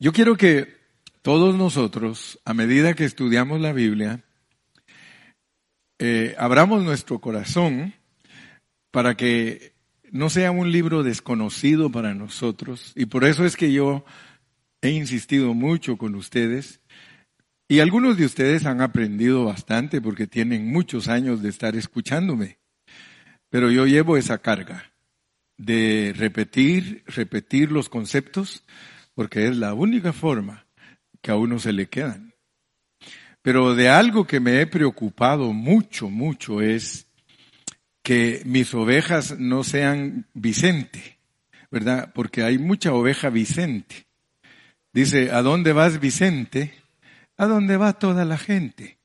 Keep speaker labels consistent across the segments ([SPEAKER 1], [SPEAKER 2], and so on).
[SPEAKER 1] Yo quiero que todos nosotros, a medida que estudiamos la Biblia, eh, abramos nuestro corazón para que no sea un libro desconocido para nosotros. Y por eso es que yo he insistido mucho con ustedes. Y algunos de ustedes han aprendido bastante porque tienen muchos años de estar escuchándome. Pero yo llevo esa carga de repetir, repetir los conceptos, porque es la única forma que a uno se le quedan. Pero de algo que me he preocupado mucho, mucho es que mis ovejas no sean Vicente, ¿verdad? Porque hay mucha oveja Vicente. Dice, ¿a dónde vas Vicente? ¿A dónde va toda la gente?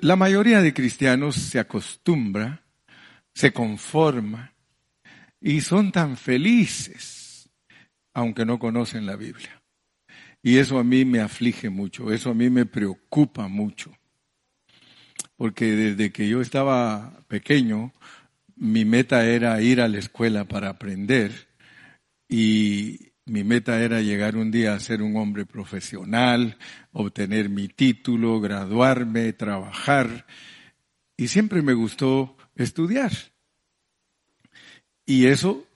[SPEAKER 1] La mayoría de cristianos se acostumbra, se conforma y son tan felices, aunque no conocen la Biblia. Y eso a mí me aflige mucho, eso a mí me preocupa mucho. Porque desde que yo estaba pequeño, mi meta era ir a la escuela para aprender y mi meta era llegar un día a ser un hombre profesional, obtener mi título, graduarme, trabajar. Y siempre me gustó estudiar. Y eso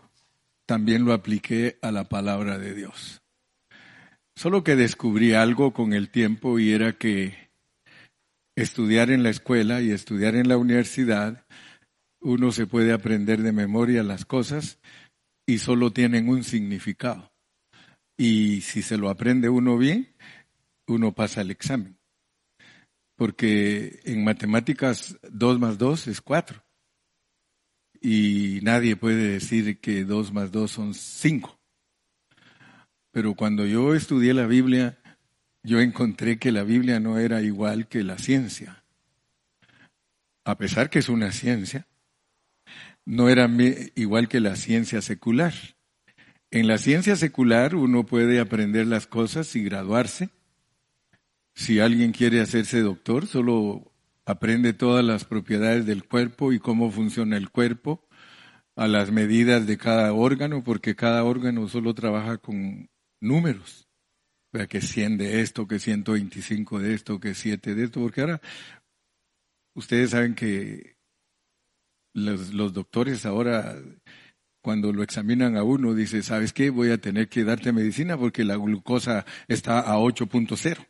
[SPEAKER 1] también lo apliqué a la palabra de Dios. Solo que descubrí algo con el tiempo y era que estudiar en la escuela y estudiar en la universidad, uno se puede aprender de memoria las cosas y solo tienen un significado. Y si se lo aprende uno bien, uno pasa el examen. Porque en matemáticas 2 más 2 es 4. Y nadie puede decir que 2 más 2 son 5. Pero cuando yo estudié la Biblia, yo encontré que la Biblia no era igual que la ciencia. A pesar que es una ciencia, no era igual que la ciencia secular. En la ciencia secular uno puede aprender las cosas y graduarse. Si alguien quiere hacerse doctor, solo aprende todas las propiedades del cuerpo y cómo funciona el cuerpo, a las medidas de cada órgano, porque cada órgano solo trabaja con números. Que 100 de esto, que 125 de esto, que 7 de esto, porque ahora ustedes saben que los, los doctores ahora cuando lo examinan a uno, dice, ¿sabes qué? Voy a tener que darte medicina porque la glucosa está a 8.0.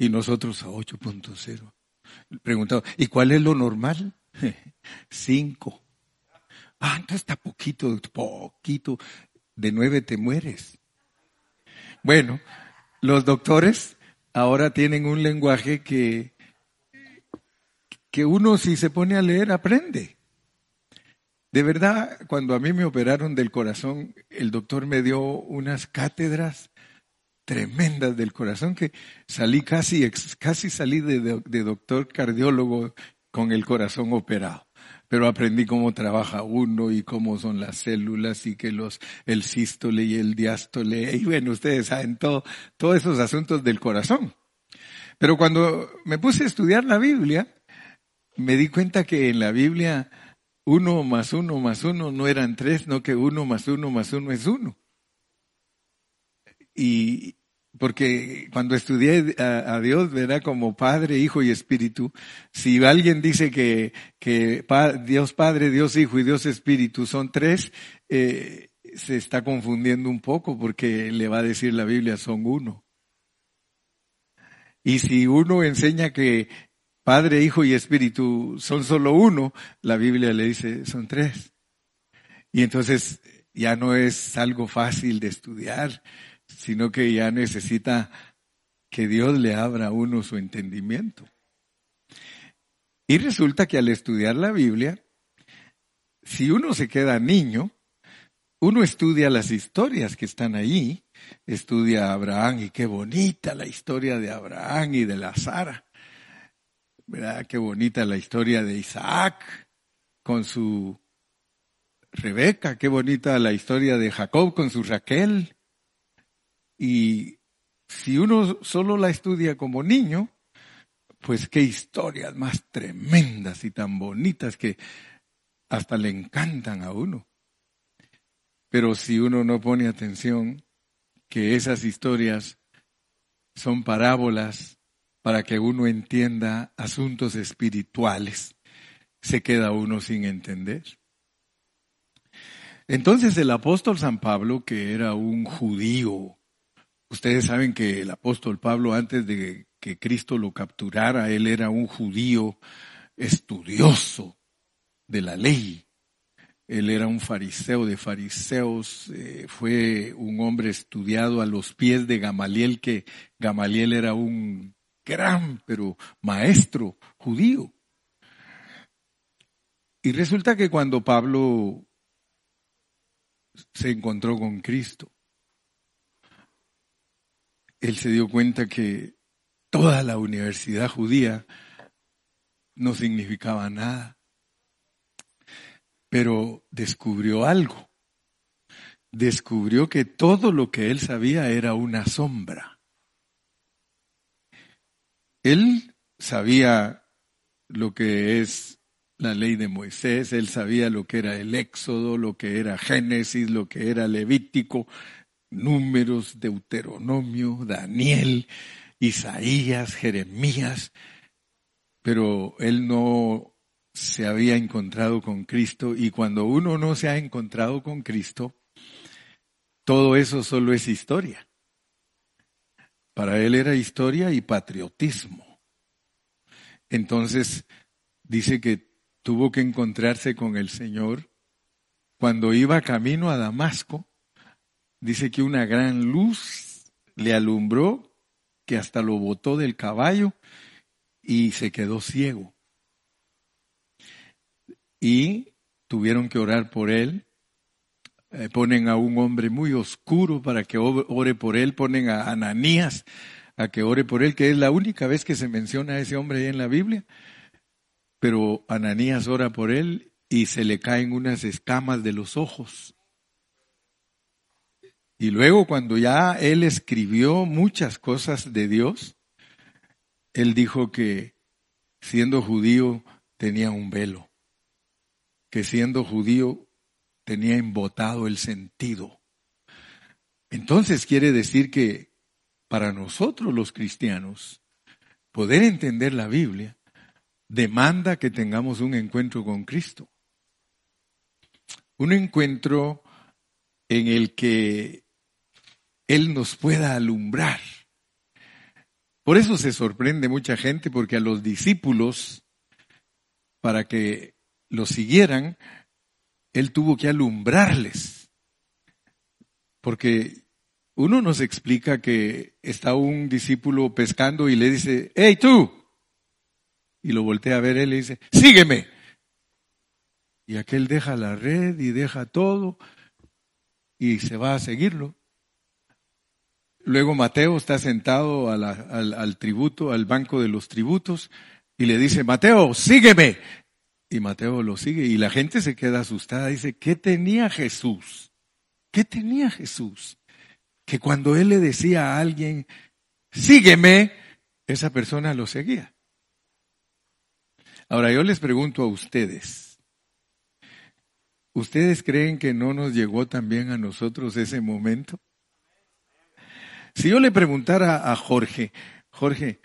[SPEAKER 1] Y nosotros a 8.0. Preguntado, ¿y cuál es lo normal? 5. Ah, entonces está poquito, poquito de nueve te mueres. Bueno, los doctores ahora tienen un lenguaje que, que uno si se pone a leer aprende. De verdad, cuando a mí me operaron del corazón, el doctor me dio unas cátedras tremendas del corazón que salí casi, casi salí de, doctor cardiólogo con el corazón operado pero aprendí cómo trabaja uno y cómo son las células y que los, el sístole y el diástole, y bueno, ustedes saben todo, todos esos asuntos del corazón. Pero cuando me puse a estudiar la Biblia, me di cuenta que en la Biblia uno más uno más uno no eran tres, no que uno más uno más uno es uno. Y, porque cuando estudié a, Dios, ¿verdad? Como Padre, Hijo y Espíritu, si alguien dice que, que Dios Padre, Dios Hijo y Dios Espíritu son tres, eh, se está confundiendo un poco porque le va a decir la Biblia son uno. Y si uno enseña que Padre, Hijo y Espíritu son solo uno, la Biblia le dice son tres. Y entonces ya no es algo fácil de estudiar sino que ya necesita que Dios le abra a uno su entendimiento. Y resulta que al estudiar la Biblia, si uno se queda niño, uno estudia las historias que están ahí, estudia a Abraham y qué bonita la historia de Abraham y de la Sara. ¿Verdad? Qué bonita la historia de Isaac con su Rebeca, qué bonita la historia de Jacob con su Raquel, y si uno solo la estudia como niño, pues qué historias más tremendas y tan bonitas que hasta le encantan a uno. Pero si uno no pone atención, que esas historias son parábolas para que uno entienda asuntos espirituales, se queda uno sin entender. Entonces el apóstol San Pablo, que era un judío, ustedes saben que el apóstol Pablo antes de que Cristo lo capturara, él era un judío estudioso de la ley. Él era un fariseo de fariseos, eh, fue un hombre estudiado a los pies de Gamaliel, que Gamaliel era un gran, pero maestro judío. Y resulta que cuando Pablo se encontró con Cristo, él se dio cuenta que toda la universidad judía no significaba nada. Pero descubrió algo. Descubrió que todo lo que él sabía era una sombra. Él sabía lo que es la ley de Moisés, él sabía lo que era el Éxodo, lo que era Génesis, lo que era Levítico, Números, Deuteronomio, Daniel, Isaías, Jeremías, pero él no se había encontrado con Cristo y cuando uno no se ha encontrado con Cristo, todo eso solo es historia. Para él era historia y patriotismo. Entonces dice que tuvo que encontrarse con el Señor cuando iba camino a Damasco. Dice que una gran luz le alumbró, que hasta lo botó del caballo y se quedó ciego. Y tuvieron que orar por él. Eh, ponen a un hombre muy oscuro para que ore por él, ponen a Ananías a que ore por él, que es la única vez que se menciona a ese hombre en la Biblia. Pero Ananías ora por él y se le caen unas escamas de los ojos. Y luego cuando ya él escribió muchas cosas de Dios, él dijo que siendo judío tenía un velo, que siendo judío tenía embotado el sentido. Entonces quiere decir que para nosotros los cristianos, poder entender la Biblia demanda que tengamos un encuentro con Cristo. Un encuentro en el que Él nos pueda alumbrar por eso se sorprende mucha gente, porque a los discípulos, para que lo siguieran, él tuvo que alumbrarles. Porque uno nos explica que está un discípulo pescando y le dice, hey tú, y lo voltea a ver él y dice, sígueme. Y aquel deja la red y deja todo y se va a seguirlo. Luego Mateo está sentado al, al tributo, al banco de los tributos, y le dice, Mateo, sígueme. Y Mateo lo sigue y la gente se queda asustada. Dice, ¿qué tenía Jesús? ¿Qué tenía Jesús? Que cuando él le decía a alguien, sígueme, esa persona lo seguía. Ahora yo les pregunto a ustedes, ¿ustedes creen que no nos llegó también a nosotros ese momento? Si yo le preguntara a Jorge, Jorge,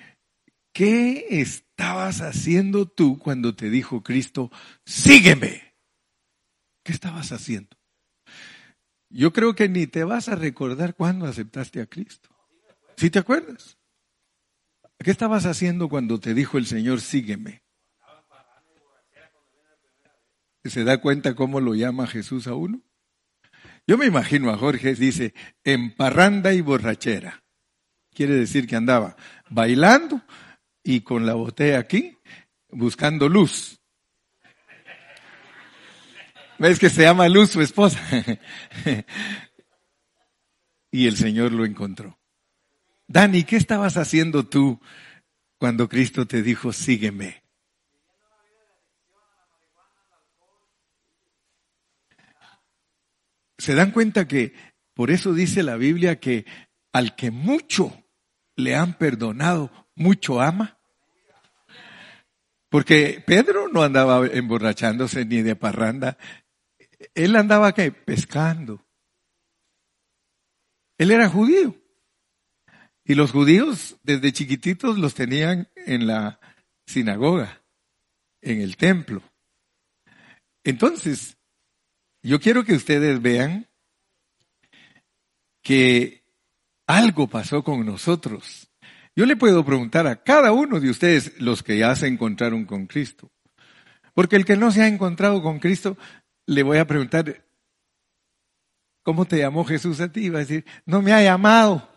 [SPEAKER 1] ¿qué estabas haciendo tú cuando te dijo Cristo, sígueme? ¿Qué estabas haciendo? Yo creo que ni te vas a recordar cuándo aceptaste a Cristo. ¿Sí te acuerdas? ¿Qué estabas haciendo cuando te dijo el Señor, sígueme? ¿Se da cuenta cómo lo llama Jesús a uno? Yo me imagino a Jorge, dice, en parranda y borrachera. Quiere decir que andaba bailando y con la botella aquí, buscando luz. ¿Ves que se llama Luz su esposa? y el Señor lo encontró. Dani, ¿qué estabas haciendo tú cuando Cristo te dijo, sígueme? Se dan cuenta que por eso dice la Biblia que al que mucho le han perdonado, mucho ama. Porque Pedro no andaba emborrachándose ni de parranda, él andaba pescando. Él era judío. Y los judíos desde chiquititos los tenían en la sinagoga, en el templo. Entonces, yo quiero que ustedes vean que algo pasó con nosotros. Yo le puedo preguntar a cada uno de ustedes, los que ya se encontraron con Cristo. Porque el que no se ha encontrado con Cristo, le voy a preguntar, ¿cómo te llamó Jesús a ti? Va a decir, no me ha llamado.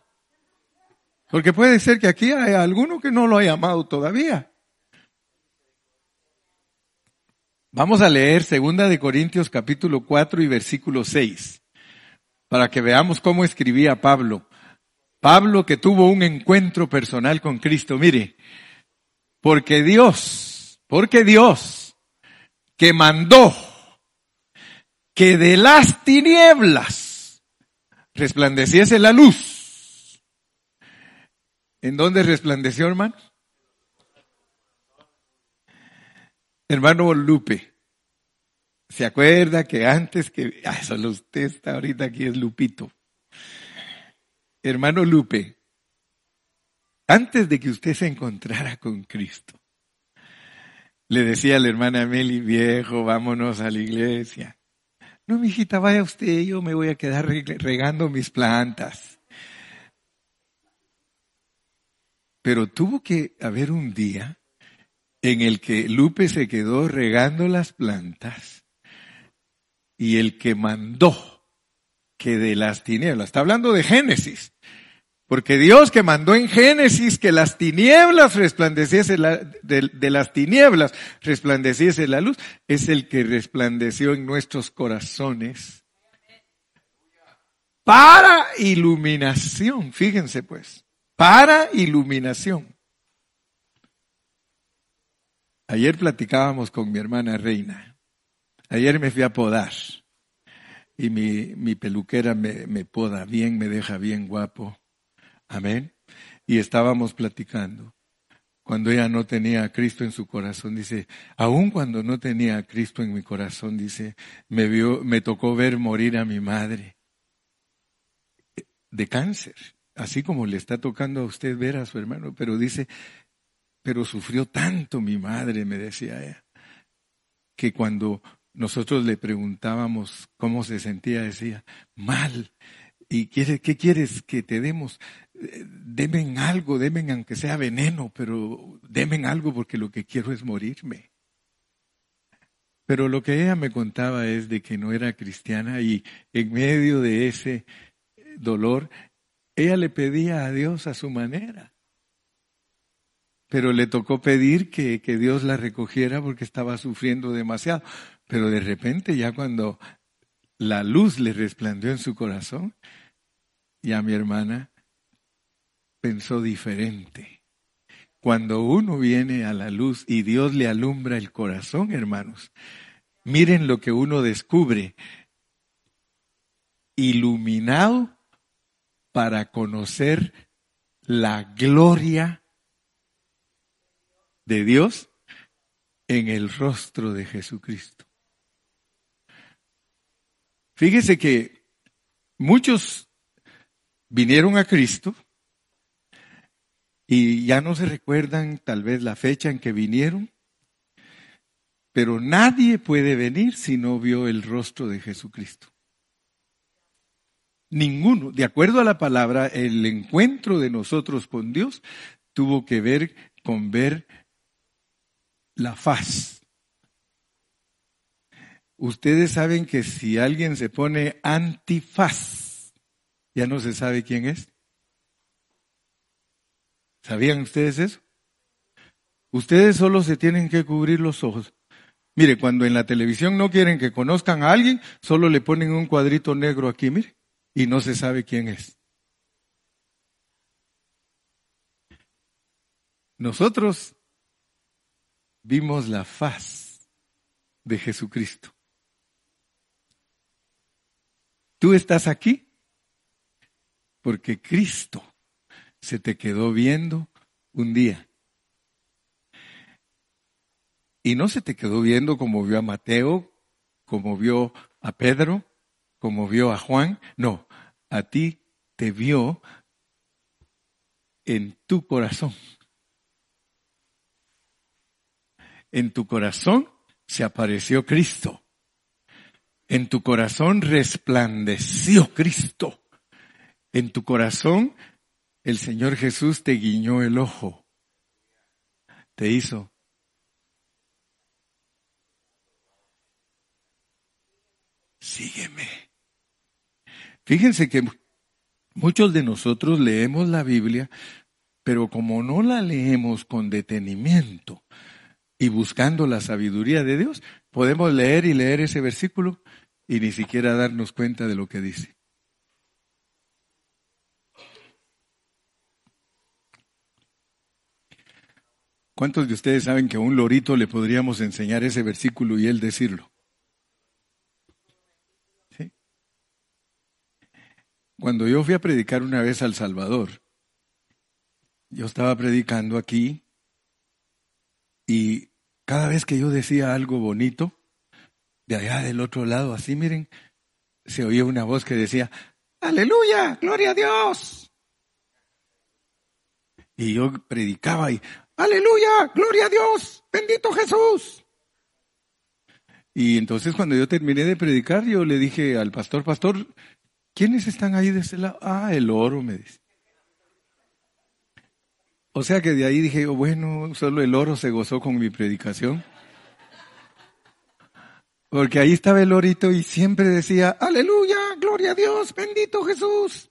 [SPEAKER 1] Porque puede ser que aquí hay alguno que no lo ha llamado todavía. Vamos a leer segunda de Corintios capítulo 4 y versículo 6 para que veamos cómo escribía Pablo. Pablo que tuvo un encuentro personal con Cristo. Mire, porque Dios, porque Dios que mandó que de las tinieblas resplandeciese la luz. ¿En dónde resplandeció, hermano? Hermano Lupe, ¿se acuerda que antes que, ah, solo usted está ahorita aquí es Lupito. Hermano Lupe, antes de que usted se encontrara con Cristo, le decía a la hermana Meli, viejo, vámonos a la iglesia. No, mijita, vaya usted, yo me voy a quedar regando mis plantas. Pero tuvo que haber un día en el que Lupe se quedó regando las plantas y el que mandó que de las tinieblas, está hablando de Génesis, porque Dios que mandó en Génesis que las tinieblas resplandeciese la, de, de, las tinieblas resplandeciese la luz, es el que resplandeció en nuestros corazones para iluminación, fíjense pues, para iluminación. Ayer platicábamos con mi hermana Reina. Ayer me fui a podar y mi, mi peluquera me, me poda bien, me deja bien guapo. Amén. Y estábamos platicando. Cuando ella no tenía a Cristo en su corazón, dice, aun cuando no tenía a Cristo en mi corazón, dice, me vio, me tocó ver morir a mi madre de cáncer, así como le está tocando a usted ver a su hermano, pero dice, pero sufrió tanto mi madre, me decía ella, que cuando nosotros le preguntábamos cómo se sentía, decía, mal. ¿Y qué quieres que te demos? Demen algo, demen aunque sea veneno, pero demen algo porque lo que quiero es morirme. Pero lo que ella me contaba es de que no era cristiana y en medio de ese dolor, ella le pedía a Dios a su manera. Pero le tocó pedir que, que Dios la recogiera porque estaba sufriendo demasiado. Pero de repente ya cuando la luz le resplandeció en su corazón, ya mi hermana pensó diferente. Cuando uno viene a la luz y Dios le alumbra el corazón, hermanos, miren lo que uno descubre. Iluminado para conocer la gloria de Dios en el rostro de Jesucristo. Fíjese que muchos vinieron a Cristo y ya no se recuerdan tal vez la fecha en que vinieron, pero nadie puede venir si no vio el rostro de Jesucristo. Ninguno, de acuerdo a la palabra, el encuentro de nosotros con Dios tuvo que ver con ver la faz. Ustedes saben que si alguien se pone antifaz, ya no se sabe quién es. ¿Sabían ustedes eso? Ustedes solo se tienen que cubrir los ojos. Mire, cuando en la televisión no quieren que conozcan a alguien, solo le ponen un cuadrito negro aquí, mire, y no se sabe quién es. Nosotros vimos la faz de Jesucristo. Tú estás aquí porque Cristo se te quedó viendo un día. Y no se te quedó viendo como vio a Mateo, como vio a Pedro, como vio a Juan. No, a ti te vio en tu corazón. En tu corazón se apareció Cristo. En tu corazón resplandeció Cristo. En tu corazón el Señor Jesús te guiñó el ojo. Te hizo. Sígueme. Fíjense que muchos de nosotros leemos la Biblia, pero como no la leemos con detenimiento y buscando la sabiduría de Dios, podemos leer y leer ese versículo y ni siquiera darnos cuenta de lo que dice. ¿Cuántos de ustedes saben que a un lorito le podríamos enseñar ese versículo y él decirlo? ¿Sí? Cuando yo fui a predicar una vez al Salvador, yo estaba predicando aquí y cada vez que yo decía algo bonito, de allá del otro lado, así miren, se oía una voz que decía, aleluya, gloria a Dios. Y yo predicaba y, aleluya, gloria a Dios, bendito Jesús. Y entonces cuando yo terminé de predicar, yo le dije al pastor, pastor, ¿quiénes están ahí de ese lado? Ah, el oro, me dice. O sea que de ahí dije, oh, bueno, solo el oro se gozó con mi predicación. Porque ahí estaba el orito y siempre decía, aleluya, gloria a Dios, bendito Jesús.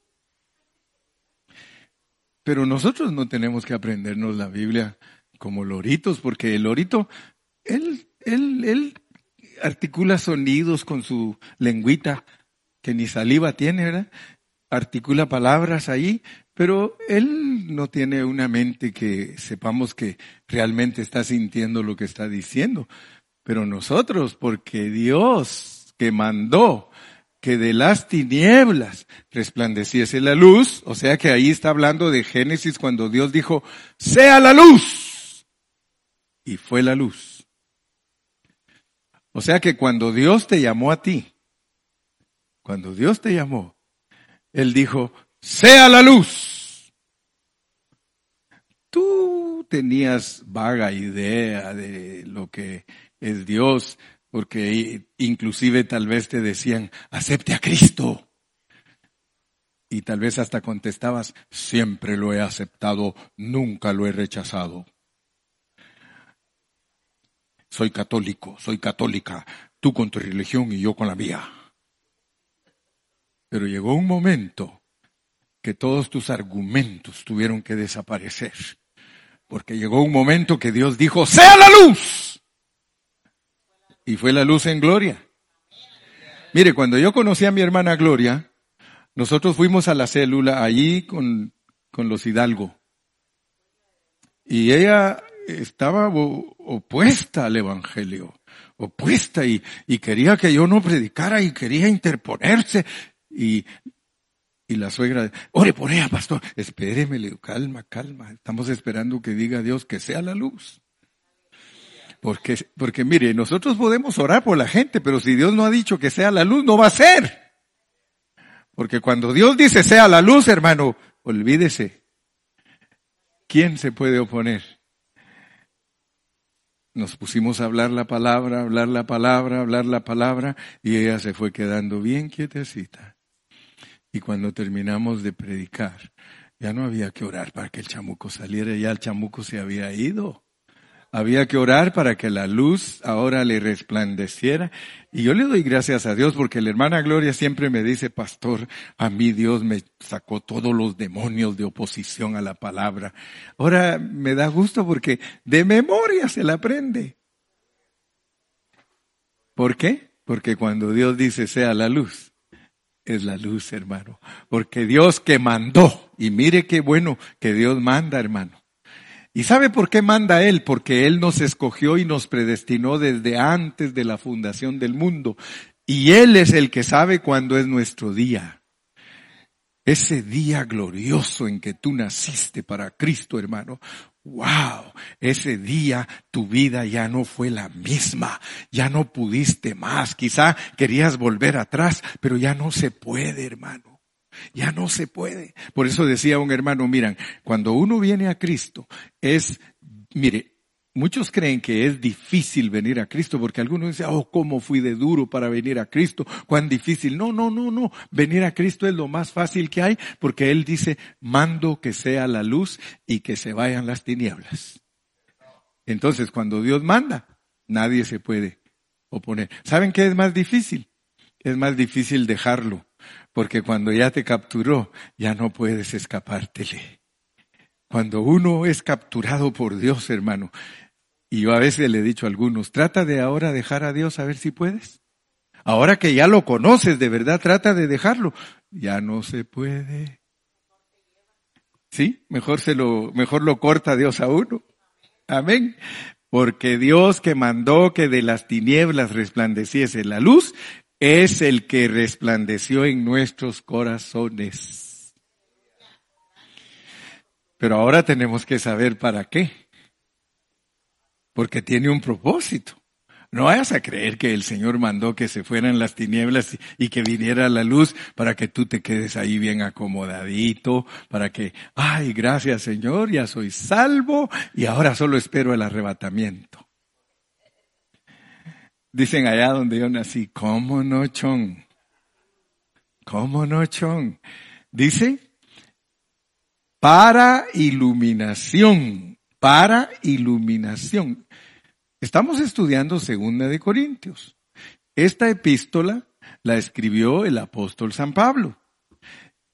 [SPEAKER 1] Pero nosotros no tenemos que aprendernos la Biblia como loritos, porque el lorito, él, él, él articula sonidos con su lengüita, que ni saliva tiene, ¿verdad? Articula palabras ahí, pero él no tiene una mente que sepamos que realmente está sintiendo lo que está diciendo. Pero nosotros, porque Dios que mandó que de las tinieblas resplandeciese la luz, o sea que ahí está hablando de Génesis cuando Dios dijo, sea la luz. Y fue la luz. O sea que cuando Dios te llamó a ti, cuando Dios te llamó, Él dijo, sea la luz. Tú tenías vaga idea de lo que es Dios, porque inclusive tal vez te decían, acepte a Cristo. Y tal vez hasta contestabas, siempre lo he aceptado, nunca lo he rechazado. Soy católico, soy católica, tú con tu religión y yo con la mía. Pero llegó un momento que todos tus argumentos tuvieron que desaparecer. Porque llegó un momento que Dios dijo, sea la luz. Y fue la luz en Gloria. Mire, cuando yo conocí a mi hermana Gloria, nosotros fuimos a la célula allí con, con los Hidalgo. Y ella estaba opuesta al Evangelio, opuesta y, y, quería que yo no predicara y quería interponerse. Y, y la suegra, ore por ella, pastor, espéreme, calma, calma, estamos esperando que diga Dios que sea la luz. Porque, porque mire, nosotros podemos orar por la gente, pero si Dios no ha dicho que sea la luz, no va a ser. Porque cuando Dios dice sea la luz, hermano, olvídese. ¿Quién se puede oponer? Nos pusimos a hablar la palabra, hablar la palabra, hablar la palabra, y ella se fue quedando bien quietecita. Y cuando terminamos de predicar, ya no había que orar para que el chamuco saliera, ya el chamuco se había ido. Había que orar para que la luz ahora le resplandeciera. Y yo le doy gracias a Dios porque la hermana Gloria siempre me dice, pastor, a mí Dios me sacó todos los demonios de oposición a la palabra. Ahora me da gusto porque de memoria se la aprende. ¿Por qué? Porque cuando Dios dice sea la luz, es la luz, hermano. Porque Dios que mandó, y mire qué bueno que Dios manda, hermano. ¿Y sabe por qué manda Él? Porque Él nos escogió y nos predestinó desde antes de la fundación del mundo. Y Él es el que sabe cuándo es nuestro día. Ese día glorioso en que tú naciste para Cristo, hermano. Wow, ese día tu vida ya no fue la misma, ya no pudiste más, quizá querías volver atrás, pero ya no se puede, hermano. Ya no se puede. Por eso decía un hermano, miran, cuando uno viene a Cristo, es, mire, Muchos creen que es difícil venir a Cristo porque algunos dicen, oh, cómo fui de duro para venir a Cristo, cuán difícil. No, no, no, no. Venir a Cristo es lo más fácil que hay porque Él dice, mando que sea la luz y que se vayan las tinieblas. Entonces, cuando Dios manda, nadie se puede oponer. ¿Saben qué es más difícil? Es más difícil dejarlo porque cuando ya te capturó, ya no puedes escapártele. Cuando uno es capturado por Dios, hermano, y yo a veces le he dicho a algunos, trata de ahora dejar a Dios a ver si puedes. Ahora que ya lo conoces de verdad, trata de dejarlo. Ya no se puede. Sí, mejor se lo, mejor lo corta Dios a uno. Amén. Porque Dios que mandó que de las tinieblas resplandeciese la luz, es el que resplandeció en nuestros corazones. Pero ahora tenemos que saber para qué porque tiene un propósito. No vayas a creer que el Señor mandó que se fueran las tinieblas y que viniera la luz para que tú te quedes ahí bien acomodadito, para que, ay, gracias Señor, ya soy salvo y ahora solo espero el arrebatamiento. Dicen allá donde yo nací, ¿cómo no, chon? ¿Cómo no, chon? Dice, para iluminación, para iluminación. Estamos estudiando Segunda de Corintios. Esta epístola la escribió el apóstol San Pablo.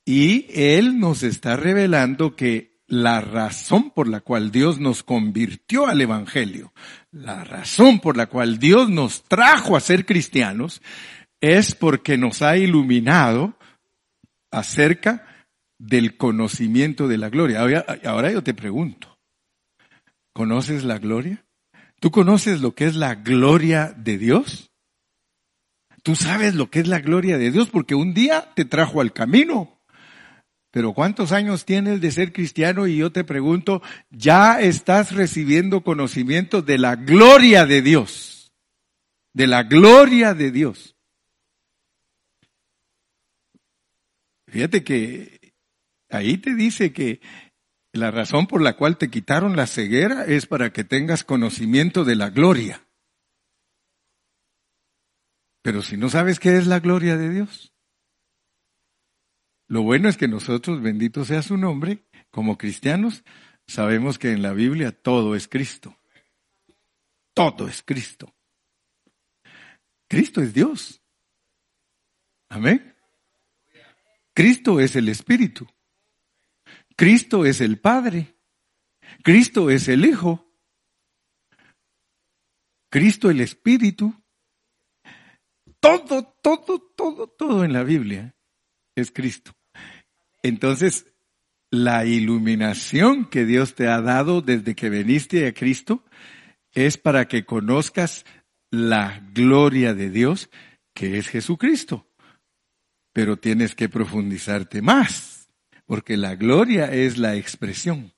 [SPEAKER 1] Y él nos está revelando que la razón por la cual Dios nos convirtió al Evangelio, la razón por la cual Dios nos trajo a ser cristianos, es porque nos ha iluminado acerca del conocimiento de la gloria. Ahora, yo te pregunto, ¿conoces la gloria? ¿Tú conoces lo que es la gloria de Dios? Tú sabes lo que es la gloria de Dios porque un día te trajo al camino. Pero ¿cuántos años tienes de ser cristiano? Y yo te pregunto, ¿ya estás recibiendo conocimiento de la gloria de Dios? De la gloria de Dios. Fíjate que ahí te dice que la razón por la cual te quitaron la ceguera es para que tengas conocimiento de la gloria. Pero si no sabes qué es la gloria de Dios. Lo bueno es que nosotros, bendito sea su nombre, como cristianos, sabemos que en la Biblia todo es Cristo. Todo es Cristo. Cristo es Dios. Amén. Cristo es el Espíritu. Cristo es el Padre. Cristo es el Hijo. Cristo el Espíritu. Todo, todo, todo, todo en la Biblia es Cristo. Entonces, la iluminación que Dios te ha dado desde que viniste a Cristo es para que conozcas la gloria de Dios, que es Jesucristo. Pero tienes que profundizarte más porque la gloria es la expresión.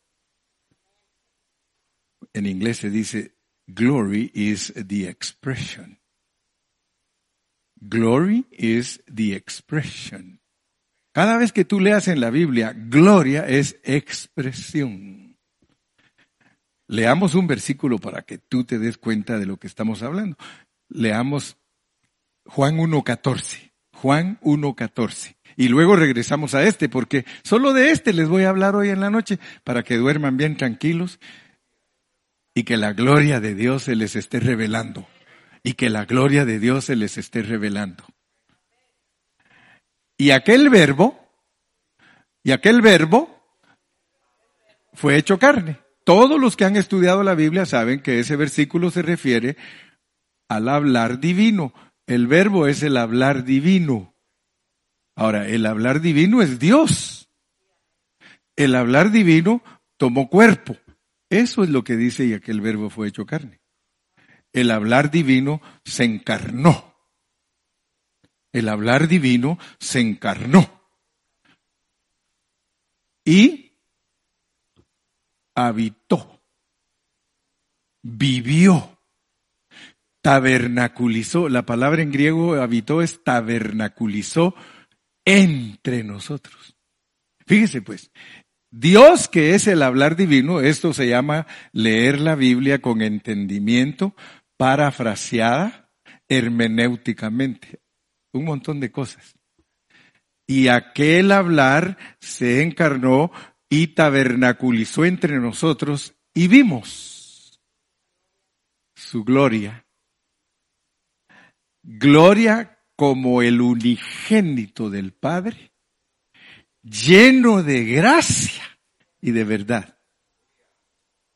[SPEAKER 1] En inglés se dice, glory is the expression. Glory is the expression. Cada vez que tú leas en la Biblia, gloria es expresión. Leamos un versículo para que tú te des cuenta de lo que estamos hablando. Leamos Juan 1.14. Juan 1.14. Y luego regresamos a este, porque solo de este les voy a hablar hoy en la noche, para que duerman bien tranquilos y que la gloria de Dios se les esté revelando. Y que la gloria de Dios se les esté revelando. Y aquel verbo, y aquel verbo fue hecho carne. Todos los que han estudiado la Biblia saben que ese versículo se refiere al hablar divino. El verbo es el hablar divino. Ahora, el hablar divino es Dios. El hablar divino tomó cuerpo. Eso es lo que dice y aquel verbo fue hecho carne. El hablar divino se encarnó. El hablar divino se encarnó. Y habitó. Vivió. Tabernaculizó. La palabra en griego habitó es tabernaculizó entre nosotros. Fíjese pues, Dios que es el hablar divino, esto se llama leer la Biblia con entendimiento, parafraseada hermenéuticamente. Un montón de cosas. Y aquel hablar se encarnó y tabernaculizó entre nosotros y vimos su gloria. Gloria como el unigénito del Padre, lleno de gracia y de verdad.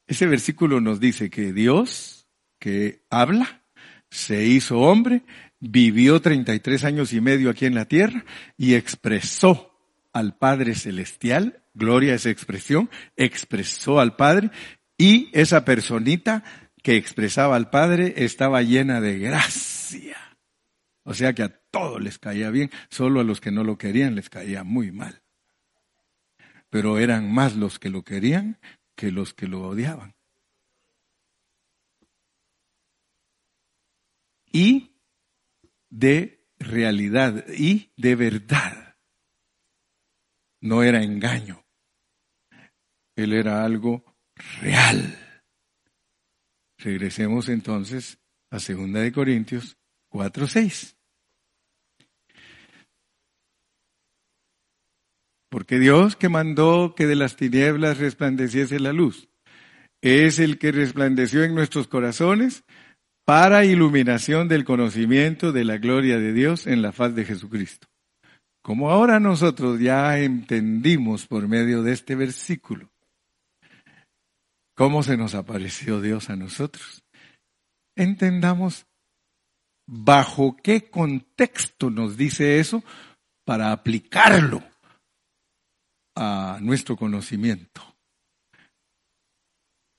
[SPEAKER 1] Ese versículo nos dice que Dios, que habla, se hizo hombre, vivió 33 años y medio aquí en la tierra y expresó al Padre Celestial, gloria a esa expresión, expresó al Padre y esa personita que expresaba al Padre estaba llena de gracia. O sea que a todos les caía bien, solo a los que no lo querían les caía muy mal. Pero eran más los que lo querían que los que lo odiaban. Y de realidad y de verdad. No era engaño. Él era algo real. Regresemos entonces a 2 de Corintios 4, 6. Porque Dios que mandó que de las tinieblas resplandeciese la luz, es el que resplandeció en nuestros corazones para iluminación del conocimiento de la gloria de Dios en la faz de Jesucristo. Como ahora nosotros ya entendimos por medio de este versículo cómo se nos apareció Dios a nosotros, entendamos bajo qué contexto nos dice eso para aplicarlo a nuestro conocimiento.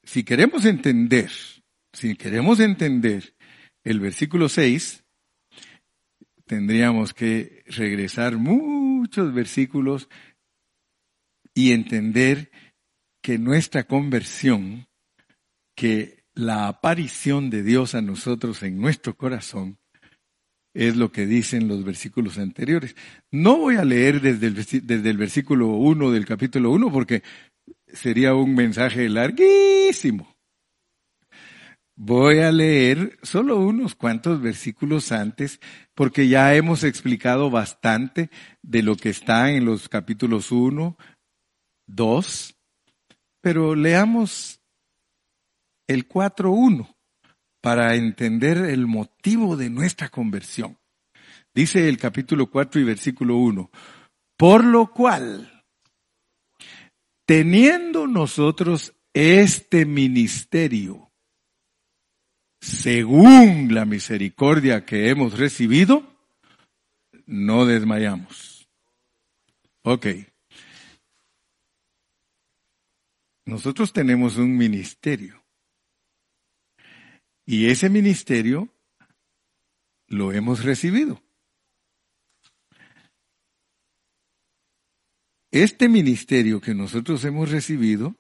[SPEAKER 1] Si queremos entender, si queremos entender el versículo 6, tendríamos que regresar muchos versículos y entender que nuestra conversión, que la aparición de Dios a nosotros en nuestro corazón, es lo que dicen los versículos anteriores. No voy a leer desde el, desde el versículo 1 del capítulo 1 porque sería un mensaje larguísimo. Voy a leer solo unos cuantos versículos antes porque ya hemos explicado bastante de lo que está en los capítulos 1, 2, pero leamos el 4.1 para entender el motivo de nuestra conversión. Dice el capítulo 4 y versículo 1, por lo cual, teniendo nosotros este ministerio, según la misericordia que hemos recibido, no desmayamos. Ok. Nosotros tenemos un ministerio. Y ese ministerio lo hemos recibido. Este ministerio que nosotros hemos recibido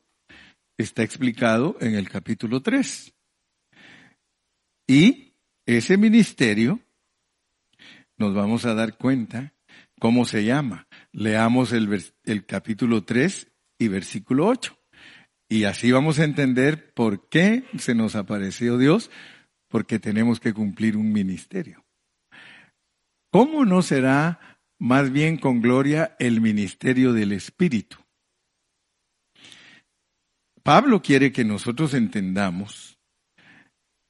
[SPEAKER 1] está explicado en el capítulo 3. Y ese ministerio nos vamos a dar cuenta cómo se llama. Leamos el, el capítulo 3 y versículo 8. Y así vamos a entender por qué se nos apareció Dios, porque tenemos que cumplir un ministerio. ¿Cómo no será más bien con gloria el ministerio del Espíritu? Pablo quiere que nosotros entendamos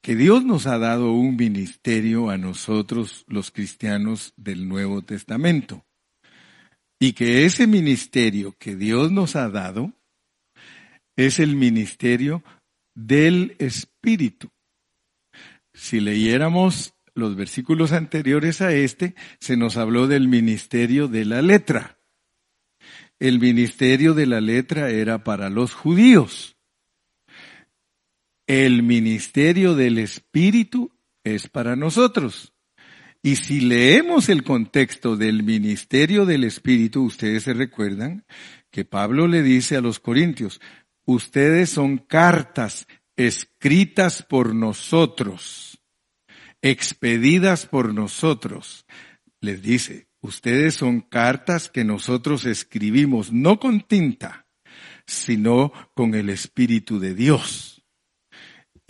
[SPEAKER 1] que Dios nos ha dado un ministerio a nosotros los cristianos del Nuevo Testamento y que ese ministerio que Dios nos ha dado es el ministerio del Espíritu. Si leyéramos los versículos anteriores a este, se nos habló del ministerio de la letra. El ministerio de la letra era para los judíos. El ministerio del Espíritu es para nosotros. Y si leemos el contexto del ministerio del Espíritu, ustedes se recuerdan que Pablo le dice a los corintios, ustedes son cartas escritas por nosotros, expedidas por nosotros. Les dice, Ustedes son cartas que nosotros escribimos no con tinta, sino con el Espíritu de Dios.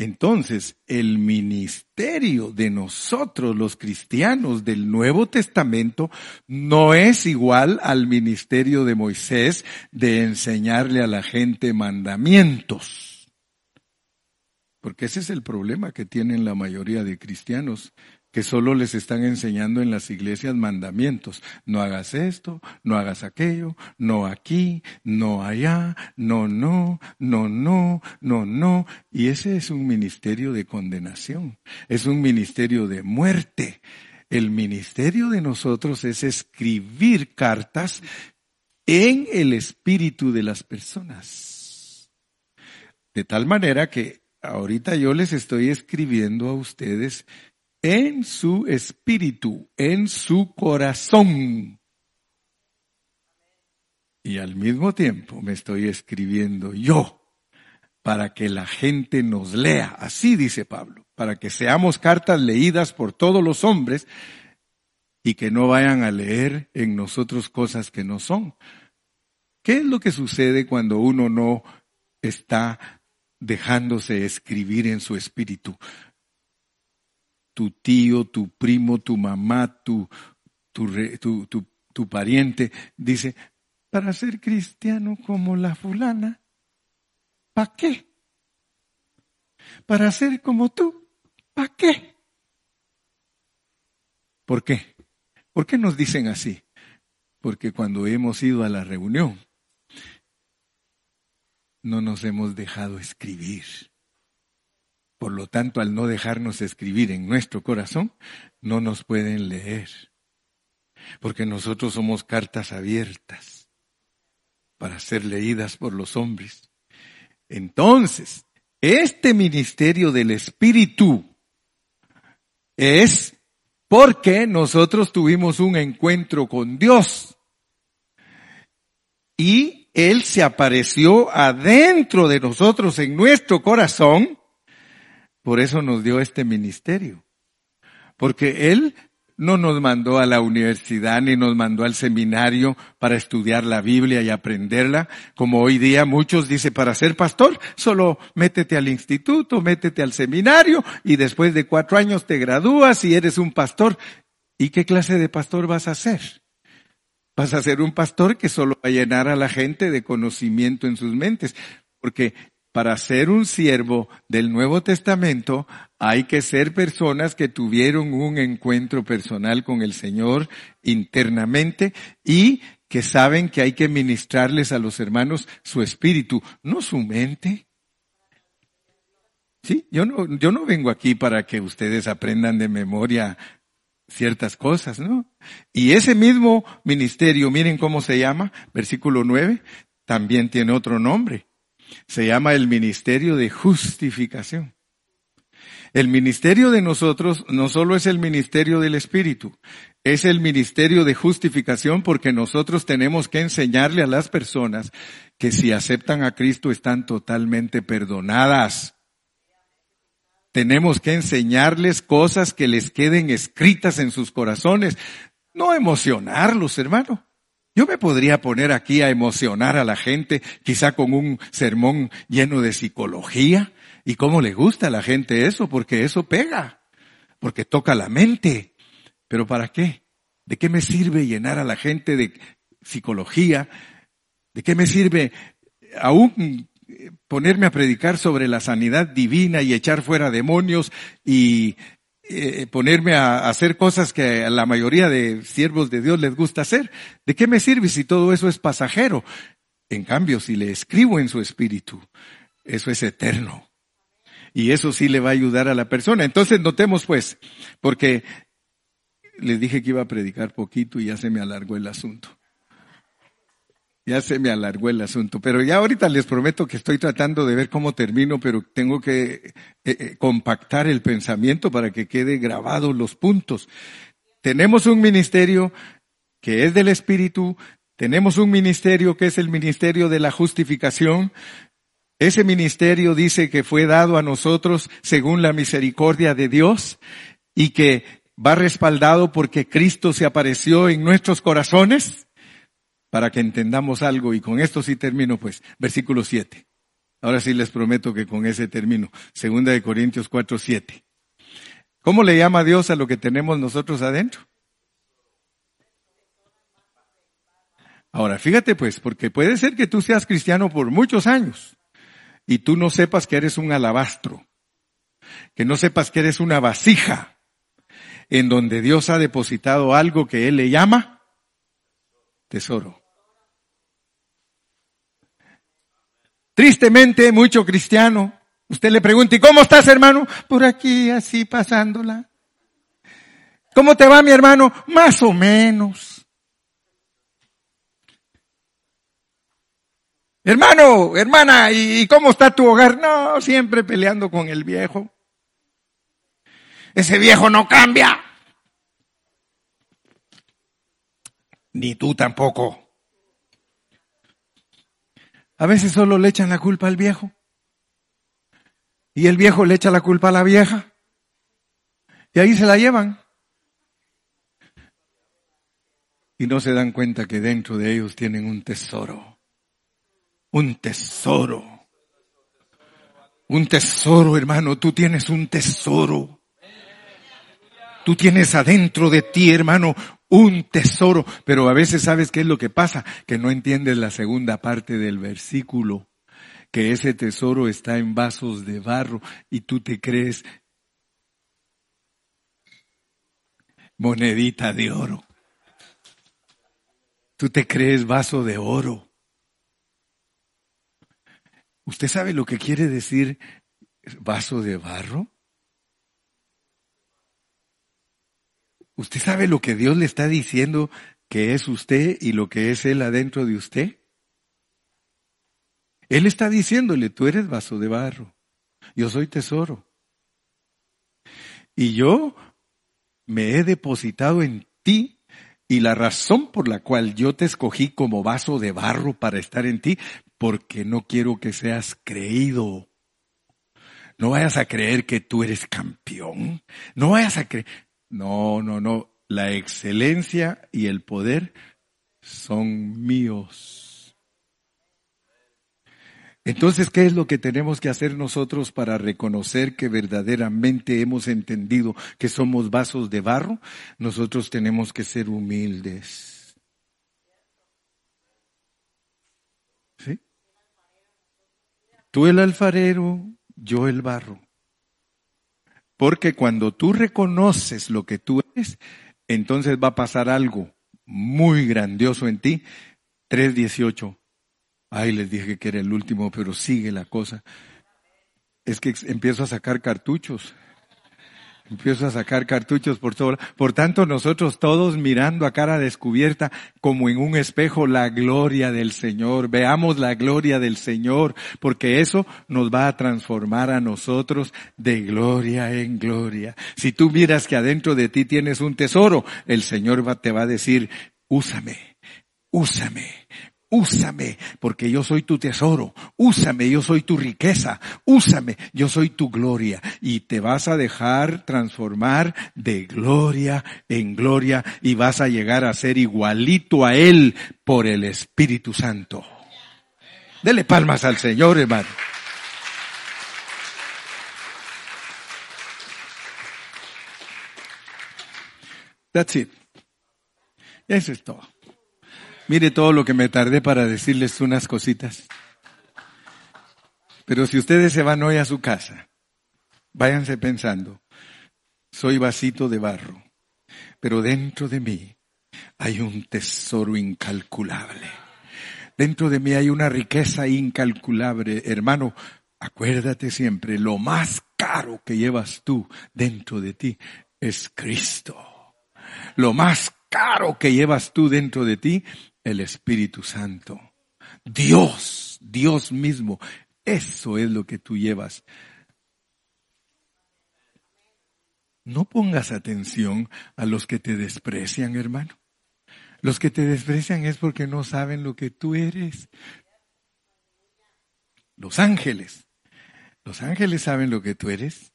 [SPEAKER 1] Entonces, el ministerio de nosotros los cristianos del Nuevo Testamento no es igual al ministerio de Moisés de enseñarle a la gente mandamientos. Porque ese es el problema que tienen la mayoría de cristianos que solo les están enseñando en las iglesias mandamientos. No hagas esto, no hagas aquello, no aquí, no allá, no, no, no, no, no, no. Y ese es un ministerio de condenación, es un ministerio de muerte. El ministerio de nosotros es escribir cartas en el espíritu de las personas. De tal manera que ahorita yo les estoy escribiendo a ustedes en su espíritu, en su corazón. Y al mismo tiempo me estoy escribiendo yo para que la gente nos lea. Así dice Pablo, para que seamos cartas leídas por todos los hombres y que no vayan a leer en nosotros cosas que no son. ¿Qué es lo que sucede cuando uno no está dejándose escribir en su espíritu? Tu tío, tu primo, tu mamá, tu, tu, tu, tu, pariente, dice, para ser cristiano como la fulana, ¿para qué? Para ser como tú, ¿para qué? ¿Por qué? ¿Por qué nos dicen así? Porque cuando hemos ido a la reunión, no nos hemos dejado escribir. Por lo tanto, al no dejarnos escribir en nuestro corazón, no nos pueden leer. Porque nosotros somos cartas abiertas para ser leídas por los hombres. Entonces, este ministerio del Espíritu es porque nosotros tuvimos un encuentro con Dios y Él se apareció adentro de nosotros en nuestro corazón por eso nos dio este ministerio. Porque Él no nos mandó a la universidad ni nos mandó al seminario para estudiar la Biblia y aprenderla, como hoy día muchos dicen, para ser pastor, solo métete al instituto, métete al seminario y después de cuatro años te gradúas y eres un pastor. ¿Y qué clase de pastor vas a ser? Vas a ser un pastor que solo va a llenar a la gente de conocimiento en sus mentes, porque para ser un siervo del Nuevo Testamento hay que ser personas que tuvieron un encuentro personal con el Señor internamente y que saben que hay que ministrarles a los hermanos su espíritu, no su mente. Sí, yo no, yo no vengo aquí para que ustedes aprendan de memoria ciertas cosas, ¿no? Y ese mismo ministerio, miren cómo se llama, versículo 9, también tiene otro nombre se llama el ministerio de justificación. El ministerio de nosotros no solo es el ministerio del Espíritu, es el ministerio de justificación porque nosotros tenemos que enseñarle a las personas que si aceptan a Cristo están totalmente perdonadas. Tenemos que enseñarles cosas que les queden escritas en sus corazones, no emocionarlos, hermano. Yo me podría poner aquí a emocionar a la gente, quizá con un sermón lleno de psicología. ¿Y cómo le gusta a la gente eso? Porque eso pega, porque toca la mente. ¿Pero para qué? ¿De qué me sirve llenar a la gente de psicología? ¿De qué me sirve aún ponerme a predicar sobre la sanidad divina y echar fuera demonios y eh, ponerme a hacer cosas que a la mayoría de siervos de Dios les gusta hacer. ¿De qué me sirve si todo eso es pasajero? En cambio, si le escribo en su espíritu, eso es eterno. Y eso sí le va a ayudar a la persona. Entonces notemos pues, porque les dije que iba a predicar poquito y ya se me alargó el asunto. Ya se me alargó el asunto, pero ya ahorita les prometo que estoy tratando de ver cómo termino, pero tengo que eh, eh, compactar el pensamiento para que quede grabado los puntos. Tenemos un ministerio que es del Espíritu, tenemos un ministerio que es el ministerio de la justificación. Ese ministerio dice que fue dado a nosotros según la misericordia de Dios y que va respaldado porque Cristo se apareció en nuestros corazones para que entendamos algo. Y con esto sí termino, pues, versículo 7. Ahora sí les prometo que con ese termino. Segunda de Corintios 4, 7. ¿Cómo le llama Dios a lo que tenemos nosotros adentro? Ahora, fíjate pues, porque puede ser que tú seas cristiano por muchos años y tú no sepas que eres un alabastro, que no sepas que eres una vasija en donde Dios ha depositado algo que Él le llama tesoro. Tristemente, mucho cristiano, usted le pregunta, ¿y cómo estás hermano? Por aquí, así pasándola. ¿Cómo te va mi hermano? Más o menos. Hermano, hermana, ¿y cómo está tu hogar? No, siempre peleando con el viejo. Ese viejo no cambia. Ni tú tampoco. A veces solo le echan la culpa al viejo. Y el viejo le echa la culpa a la vieja. Y ahí se la llevan. Y no se dan cuenta que dentro de ellos tienen un tesoro un tesoro. Un tesoro, hermano, tú tienes un tesoro. Tú tienes adentro de ti, hermano, un tesoro. Pero a veces sabes qué es lo que pasa, que no entiendes la segunda parte del versículo, que ese tesoro está en vasos de barro y tú te crees monedita de oro. Tú te crees vaso de oro. ¿Usted sabe lo que quiere decir vaso de barro? ¿Usted sabe lo que Dios le está diciendo que es usted y lo que es Él adentro de usted? Él está diciéndole, tú eres vaso de barro, yo soy tesoro. Y yo me he depositado en ti y la razón por la cual yo te escogí como vaso de barro para estar en ti porque no quiero que seas creído. No vayas a creer que tú eres campeón. No vayas a creer. No, no, no. La excelencia y el poder son míos. Entonces, ¿qué es lo que tenemos que hacer nosotros para reconocer que verdaderamente hemos entendido que somos vasos de barro? Nosotros tenemos que ser humildes. ¿Sí? Tú el alfarero, yo el barro. Porque cuando tú reconoces lo que tú eres, entonces va a pasar algo muy grandioso en ti. 3.18. Ay, les dije que era el último, pero sigue la cosa. Es que empiezo a sacar cartuchos. Empiezo a sacar cartuchos por todo. Por tanto, nosotros todos mirando a cara descubierta como en un espejo la gloria del Señor. Veamos la gloria del Señor, porque eso nos va a transformar a nosotros de gloria en gloria. Si tú miras que adentro de ti tienes un tesoro, el Señor te va a decir, úsame, úsame, Úsame, porque yo soy tu tesoro. Úsame, yo soy tu riqueza. Úsame, yo soy tu gloria. Y te vas a dejar transformar de gloria en gloria y vas a llegar a ser igualito a Él por el Espíritu Santo. Dele palmas al Señor, hermano. That's it. Eso es todo. Mire todo lo que me tardé para decirles unas cositas. Pero si ustedes se van hoy a su casa, váyanse pensando, soy vasito de barro, pero dentro de mí hay un tesoro incalculable. Dentro de mí hay una riqueza incalculable. Hermano, acuérdate siempre, lo más caro que llevas tú dentro de ti es Cristo. Lo más caro que llevas tú dentro de ti el Espíritu Santo. Dios, Dios mismo. Eso es lo que tú llevas. No pongas atención a los que te desprecian, hermano. Los que te desprecian es porque no saben lo que tú eres. Los ángeles. Los ángeles saben lo que tú eres.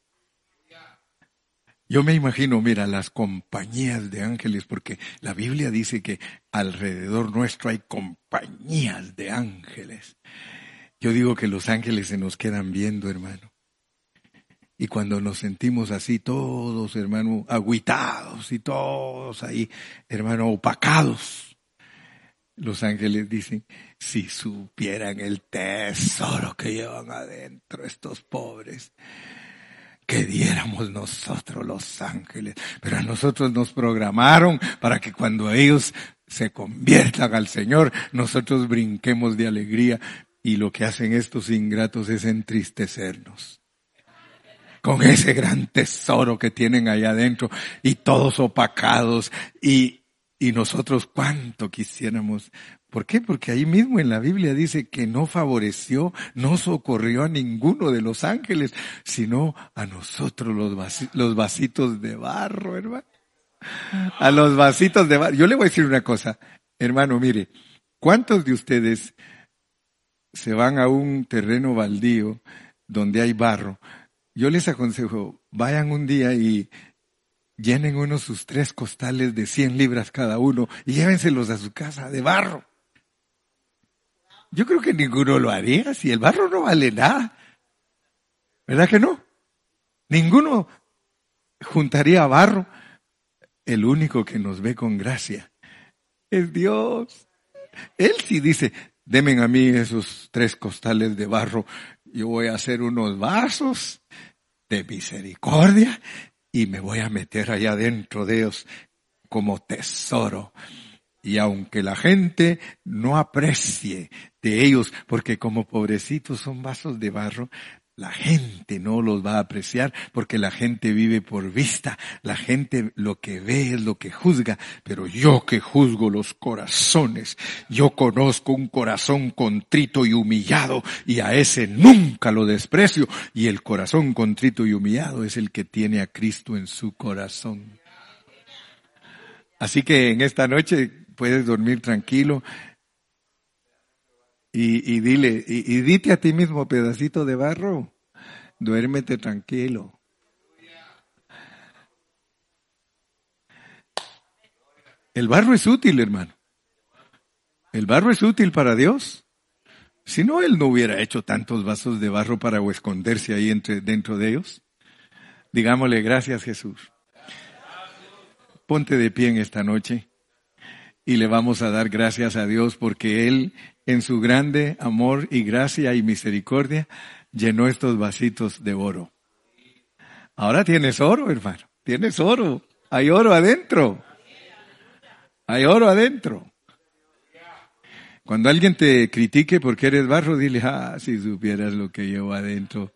[SPEAKER 1] Yo me imagino, mira, las compañías de ángeles, porque la Biblia dice que alrededor nuestro hay compañías de ángeles. Yo digo que los ángeles se nos quedan viendo, hermano. Y cuando nos sentimos así todos, hermano, aguitados y todos ahí, hermano, opacados, los ángeles dicen, si supieran el tesoro que llevan adentro estos pobres, que diéramos nosotros los ángeles. Pero a nosotros nos programaron para que cuando ellos se conviertan al Señor, nosotros brinquemos de alegría. Y lo que hacen estos ingratos es entristecernos. Con ese gran tesoro que tienen allá adentro y todos opacados y, y nosotros cuánto quisiéramos ¿Por qué? Porque ahí mismo en la Biblia dice que no favoreció, no socorrió a ninguno de los ángeles, sino a nosotros los, los vasitos de barro, hermano. A los vasitos de barro. Yo le voy a decir una cosa, hermano, mire, ¿cuántos de ustedes se van a un terreno baldío donde hay barro? Yo les aconsejo, vayan un día y llenen uno sus tres costales de 100 libras cada uno y llévenselos a su casa de barro. Yo creo que ninguno lo haría si el barro no vale nada. ¿Verdad que no? Ninguno juntaría barro. El único que nos ve con gracia es Dios. Él sí dice, demen a mí esos tres costales de barro. Yo voy a hacer unos vasos de misericordia y me voy a meter allá dentro de ellos como tesoro. Y aunque la gente no aprecie de ellos, porque como pobrecitos son vasos de barro, la gente no los va a apreciar porque la gente vive por vista. La gente lo que ve es lo que juzga. Pero yo que juzgo los corazones, yo conozco un corazón contrito y humillado y a ese nunca lo desprecio. Y el corazón contrito y humillado es el que tiene a Cristo en su corazón. Así que en esta noche puedes dormir tranquilo. Y, dile, y, y dite a ti mismo, pedacito de barro, duérmete tranquilo. El barro es útil, hermano. El barro es útil para Dios. Si no, Él no hubiera hecho tantos vasos de barro para esconderse ahí entre, dentro de ellos. Digámosle gracias Jesús. Ponte de pie en esta noche y le vamos a dar gracias a Dios porque Él, en su grande amor y gracia y misericordia, llenó estos vasitos de oro. Ahora tienes oro, hermano. Tienes oro. Hay oro adentro. Hay oro adentro. Cuando alguien te critique porque eres barro, dile, ah, si supieras lo que llevo adentro.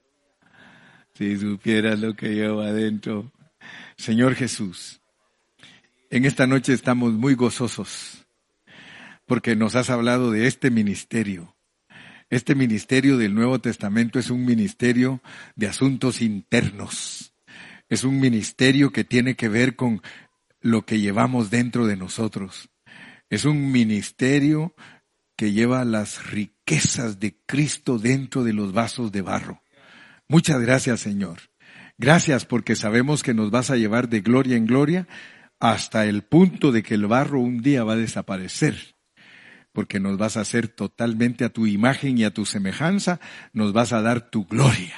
[SPEAKER 1] Si supieras lo que llevo adentro. Señor Jesús, en esta noche estamos muy gozosos porque nos has hablado de este ministerio. Este ministerio del Nuevo Testamento es un ministerio de asuntos internos. Es un ministerio que tiene que ver con lo que llevamos dentro de nosotros. Es un ministerio que lleva las riquezas de Cristo dentro de los vasos de barro. Muchas gracias, Señor. Gracias porque sabemos que nos vas a llevar de gloria en gloria hasta el punto de que el barro un día va a desaparecer, porque nos vas a hacer totalmente a tu imagen y a tu semejanza, nos vas a dar tu gloria.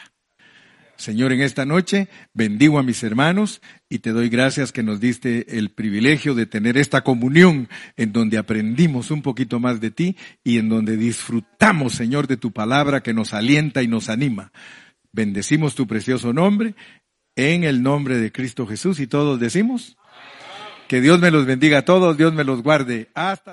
[SPEAKER 1] Señor, en esta noche bendigo a mis hermanos y te doy gracias que nos diste el privilegio de tener esta comunión en donde aprendimos un poquito más de ti y en donde disfrutamos, Señor, de tu palabra que nos alienta y nos anima. Bendecimos tu precioso nombre en el nombre de Cristo Jesús y todos decimos. Que Dios me los bendiga a todos, Dios me los guarde. Hasta